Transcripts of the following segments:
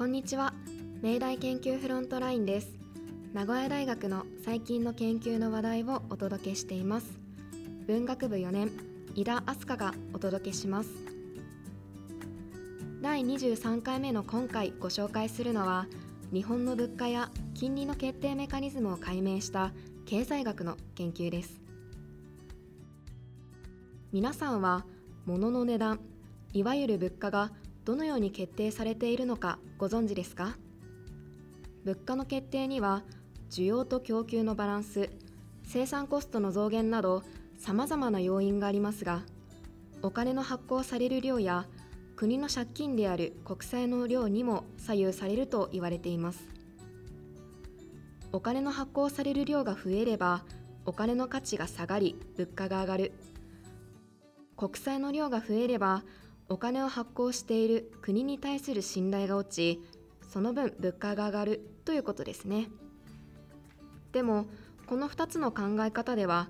こんにちは。明大研究フロントラインです。名古屋大学の最近の研究の話題をお届けしています。文学部4年井田明日香がお届けします。第23回目の今回ご紹介するのは日本の物価や金利の決定メカニズムを解明した経済学の研究です。皆さんは物の値段いわゆる物価がどのように決定されているのかご存知ですか？物価の決定には需要と供給のバランス生産コストの増減などさまざまな要因がありますがお金の発行される量や国の借金である国債の量にも左右されると言われています。お金の発行される量が増えればお金の価値が下がり物価が上がる。国債の量が増えればお金を発行している国に対する信頼が落ちその分物価が上がるということですね。でもこの2つの考え方では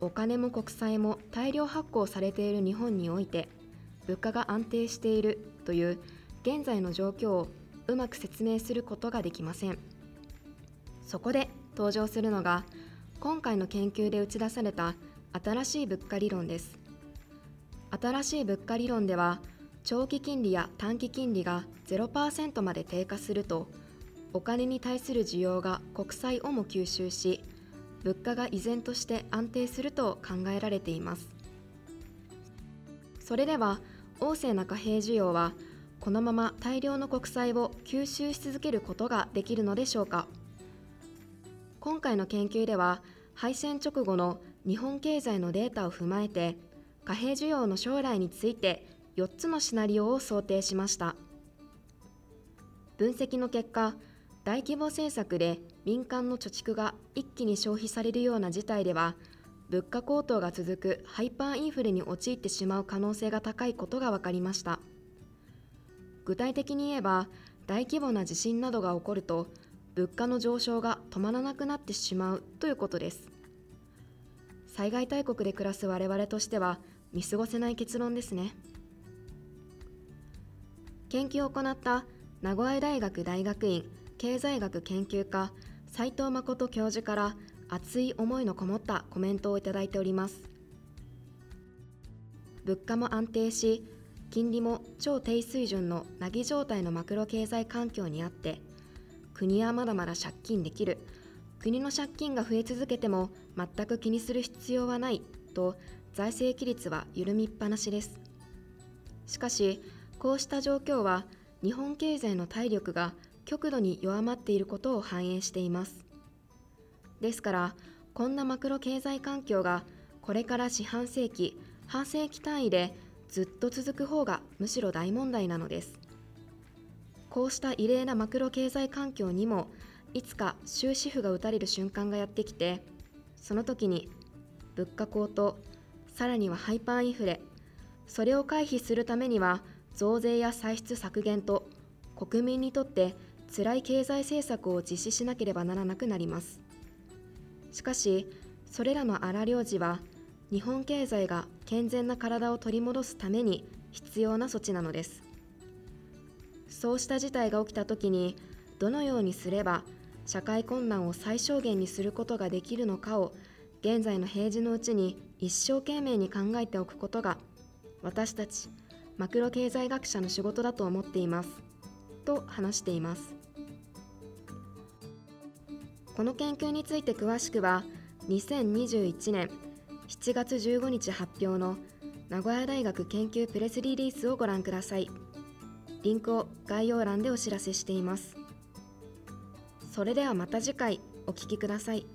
お金も国債も大量発行されている日本において物価が安定しているという現在の状況をうまく説明することができません。そこで登場するのが今回の研究で打ち出された新しい物価理論です。新しい物価理論では長期金利や短期金利が0%まで低下するとお金に対する需要が国債をも吸収し物価が依然として安定すると考えられています。それでは旺盛な貨幣需要はこのまま大量の国債を吸収し続けることができるのでしょうか。今回の研究では敗戦直後の日本経済のデータを踏まえて貨幣需要の将来について4つのシナリオを想定しました。分析の結果大規模政策で民間の貯蓄が一気に消費されるような事態では物価高騰が続くハイパーインフレに陥ってしまう可能性が高いことが分かりました。具体的に言えば大規模な地震などが起こると物価の上昇が止まらなくなってしまうということです。災害大国で暮らす我々としては見過ごせない結論ですね。研究を行った名古屋大学大学院経済学研究科斉藤誠教授から熱い思いのこもったコメントをいただいております。物価も安定し金利も超低水準の凪ぎ状態のマクロ経済環境にあって国はまだまだ借金できる。国の借金が増え続けても全く気にする必要はない。と財政規律は緩みっぱなしです。しかしこうした状況は日本経済の体力が極度に弱まっていることを反映しています。ですからこんなマクロ経済環境がこれから四半世紀半世紀単位でずっと続く方がむしろ大問題なのです。こうした異例なマクロ経済環境にもいつか終止符が打たれる瞬間がやってきてその時に物価高騰さらにはハイパーインフレそれを回避するためには増税や歳出削減と国民にとって辛い経済政策を実施しなければならなくなります。しかしそれらの荒領事は日本経済が健全な体を取り戻すために必要な措置なのです。そうした事態が起きた時にどのようにすれば社会困難を最小限にすることができるのかを現在の平時のうちに一生懸命に考えておくことが私たちマクロ経済学者の仕事だと思っていますと話しています。この研究について詳しくは2021年7月15日発表の名古屋大学研究プレスリリースをご覧ください。リンクを概要欄でお知らせしています。それではまた次回お聴きください。